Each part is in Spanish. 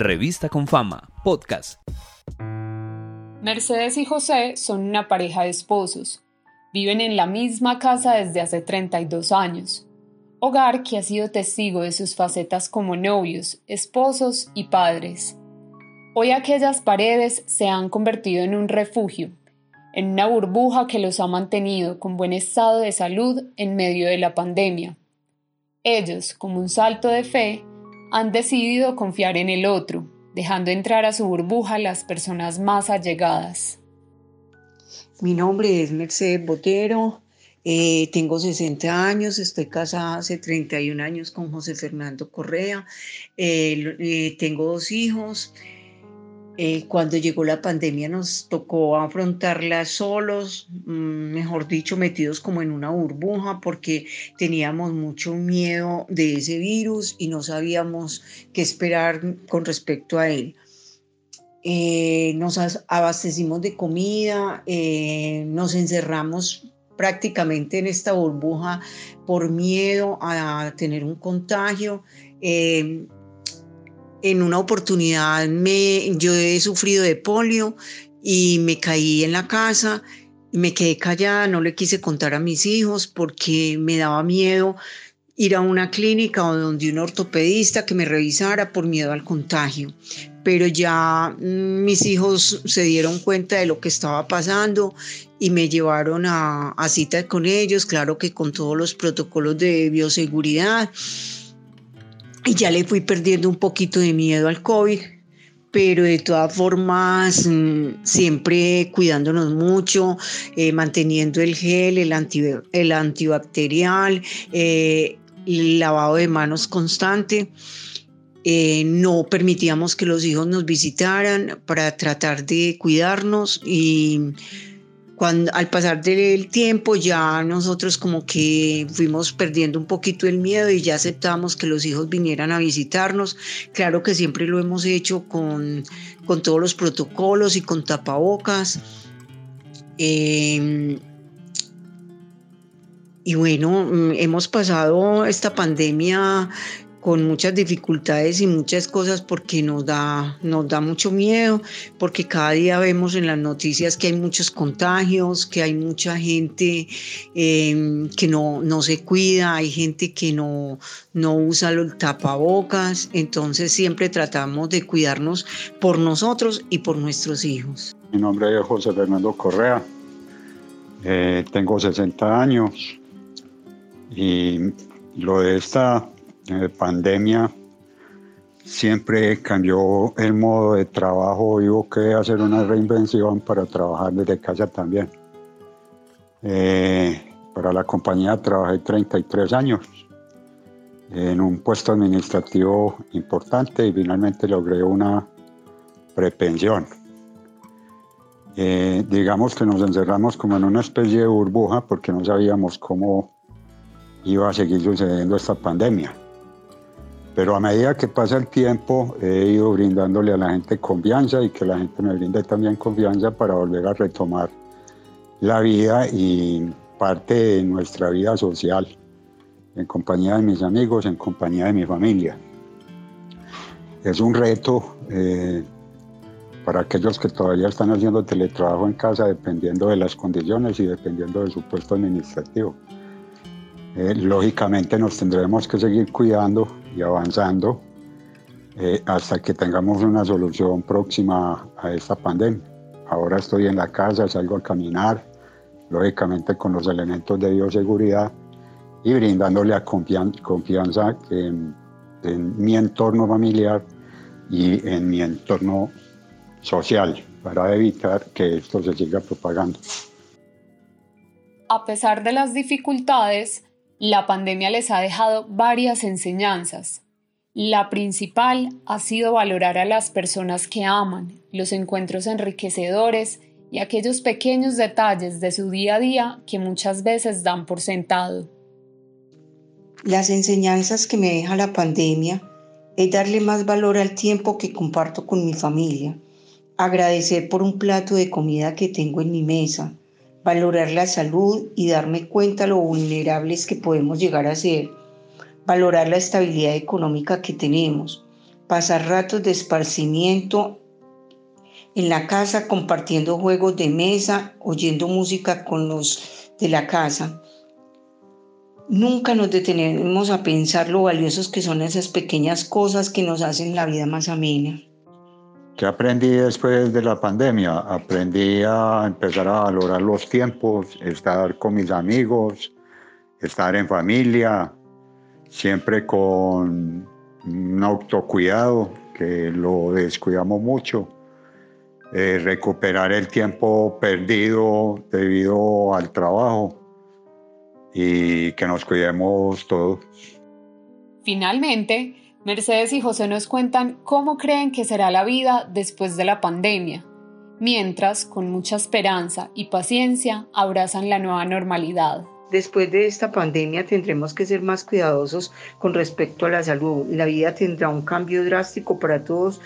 Revista con Fama, podcast. Mercedes y José son una pareja de esposos. Viven en la misma casa desde hace 32 años. Hogar que ha sido testigo de sus facetas como novios, esposos y padres. Hoy aquellas paredes se han convertido en un refugio, en una burbuja que los ha mantenido con buen estado de salud en medio de la pandemia. Ellos, como un salto de fe, han decidido confiar en el otro, dejando entrar a su burbuja las personas más allegadas. Mi nombre es Mercedes Botero, eh, tengo 60 años, estoy casada hace 31 años con José Fernando Correa, eh, eh, tengo dos hijos. Eh, cuando llegó la pandemia nos tocó afrontarla solos, mm, mejor dicho, metidos como en una burbuja porque teníamos mucho miedo de ese virus y no sabíamos qué esperar con respecto a él. Eh, nos abastecimos de comida, eh, nos encerramos prácticamente en esta burbuja por miedo a tener un contagio en una oportunidad me, yo he sufrido de polio y me caí en la casa, me quedé callada, no le quise contar a mis hijos porque me daba miedo ir a una clínica o donde un ortopedista que me revisara por miedo al contagio. Pero ya mm, mis hijos se dieron cuenta de lo que estaba pasando y me llevaron a, a cita con ellos, claro que con todos los protocolos de bioseguridad y ya le fui perdiendo un poquito de miedo al COVID, pero de todas formas mm, siempre cuidándonos mucho, eh, manteniendo el gel, el, el antibacterial, eh, el lavado de manos constante. Eh, no permitíamos que los hijos nos visitaran para tratar de cuidarnos y al pasar del tiempo ya nosotros como que fuimos perdiendo un poquito el miedo y ya aceptamos que los hijos vinieran a visitarnos. Claro que siempre lo hemos hecho con, con todos los protocolos y con tapabocas. Em, y bueno, mm, hemos pasado esta pandemia con muchas dificultades y muchas cosas porque nos da, nos da mucho miedo, porque cada día vemos en las noticias que hay muchos contagios, que hay mucha gente em, que no, no se cuida, hay gente que no, no usa el tapabocas, entonces siempre tratamos de cuidarnos por nosotros y por nuestros hijos. Mi nombre es José Fernando Correa, eh, tengo 60 años y lo de esta eh, pandemia siempre cambió el modo de trabajo, hubo que hacer una reinvención para trabajar desde casa también. Eh, para la compañía trabajé 33 años en un puesto administrativo importante y finalmente logré una prepensión. Eh, digamos que nos encerramos como en una especie de burbuja porque no sabíamos cómo iba a seguir sucediendo esta pandemia. Pero a medida que pasa el tiempo, he ido brindándole a la gente confianza y que la gente me brinde también confianza para volver a retomar la vida y parte de nuestra vida social, en compañía de mis amigos, en compañía de mi familia. Es un reto eh, para aquellos que todavía están haciendo teletrabajo en casa, dependiendo de las condiciones y dependiendo de su puesto administrativo. Eh, lógicamente nos tendremos que seguir cuidando y avanzando eh, hasta que tengamos una solución próxima a esta pandemia. Ahora estoy en la casa, salgo a caminar, lógicamente con los elementos de bioseguridad y brindándole a confianza en, en mi entorno familiar y en mi entorno social para evitar que esto se siga propagando. A pesar de las dificultades, la pandemia les ha dejado varias enseñanzas. La principal ha sido valorar a las personas que aman, los encuentros enriquecedores y aquellos pequeños detalles de su día a día que muchas veces dan por sentado. Las enseñanzas que me deja la pandemia es darle más valor al tiempo que comparto con mi familia, agradecer por un plato de comida que tengo en mi mesa, valorar la salud y darme cuenta lo vulnerables que podemos llegar a ser, valorar la estabilidad económica que tenemos, pasar ratos de esparcimiento en la casa compartiendo juegos de mesa, oyendo música con los de la casa. Nunca nos detenemos a pensar lo valiosos que son esas pequeñas cosas que nos hacen la vida más amena. ¿Qué aprendí después de la pandemia? Aprendí a empezar a valorar los tiempos, estar con mis amigos, estar en familia, siempre con un autocuidado, que lo descuidamos mucho. Eh, recuperar el tiempo perdido debido al trabajo y que nos cuidemos todos. Finalmente, Mercedes y José nos cuentan cómo creen que será la vida después de la pandemia, mientras, con mucha esperanza y paciencia, abrazan la nueva normalidad. Después de esta pandemia tendremos que ser más cuidadosos con respecto a la salud. La vida tendrá un cambio drástico para todos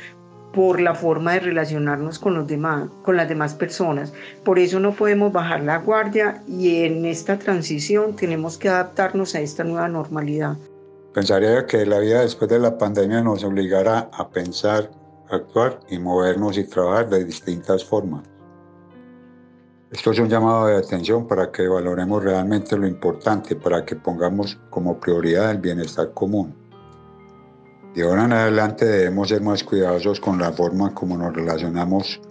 por la forma de relacionarnos con los demás, con las demás personas. Por eso no podemos bajar la guardia y en esta transición tenemos que adaptarnos a esta nueva normalidad. Pensaría que la vida después de la pandemia nos obligará a pensar, actuar y movernos y trabajar de distintas formas. Esto es un llamado de atención para que valoremos realmente lo importante, para que pongamos como prioridad el bienestar común. De ahora en adelante debemos ser más cuidadosos con la forma como nos relacionamos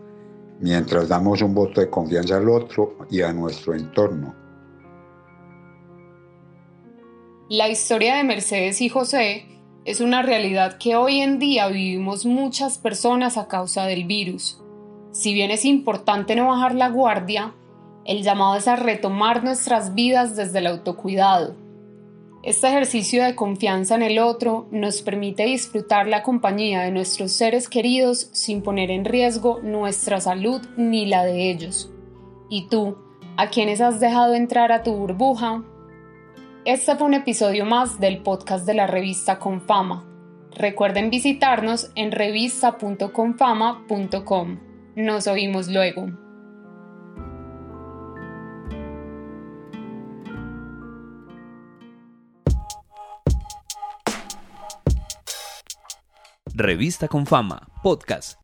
mientras damos un voto de confianza al otro y a nuestro entorno. La historia de Mercedes y José es una realidad que hoy en día vivimos muchas personas a causa del virus. Si bien es importante no bajar la guardia, el llamado es a retomar nuestras vidas desde el autocuidado. Este ejercicio de confianza en el otro nos permite disfrutar la compañía de nuestros seres queridos sin poner en riesgo nuestra salud ni la de ellos. ¿Y tú, a quienes has dejado entrar a tu burbuja? Este fue un episodio más del podcast de la revista Confama. Recuerden visitarnos en revista.confama.com. Nos oímos luego. Revista Confama, podcast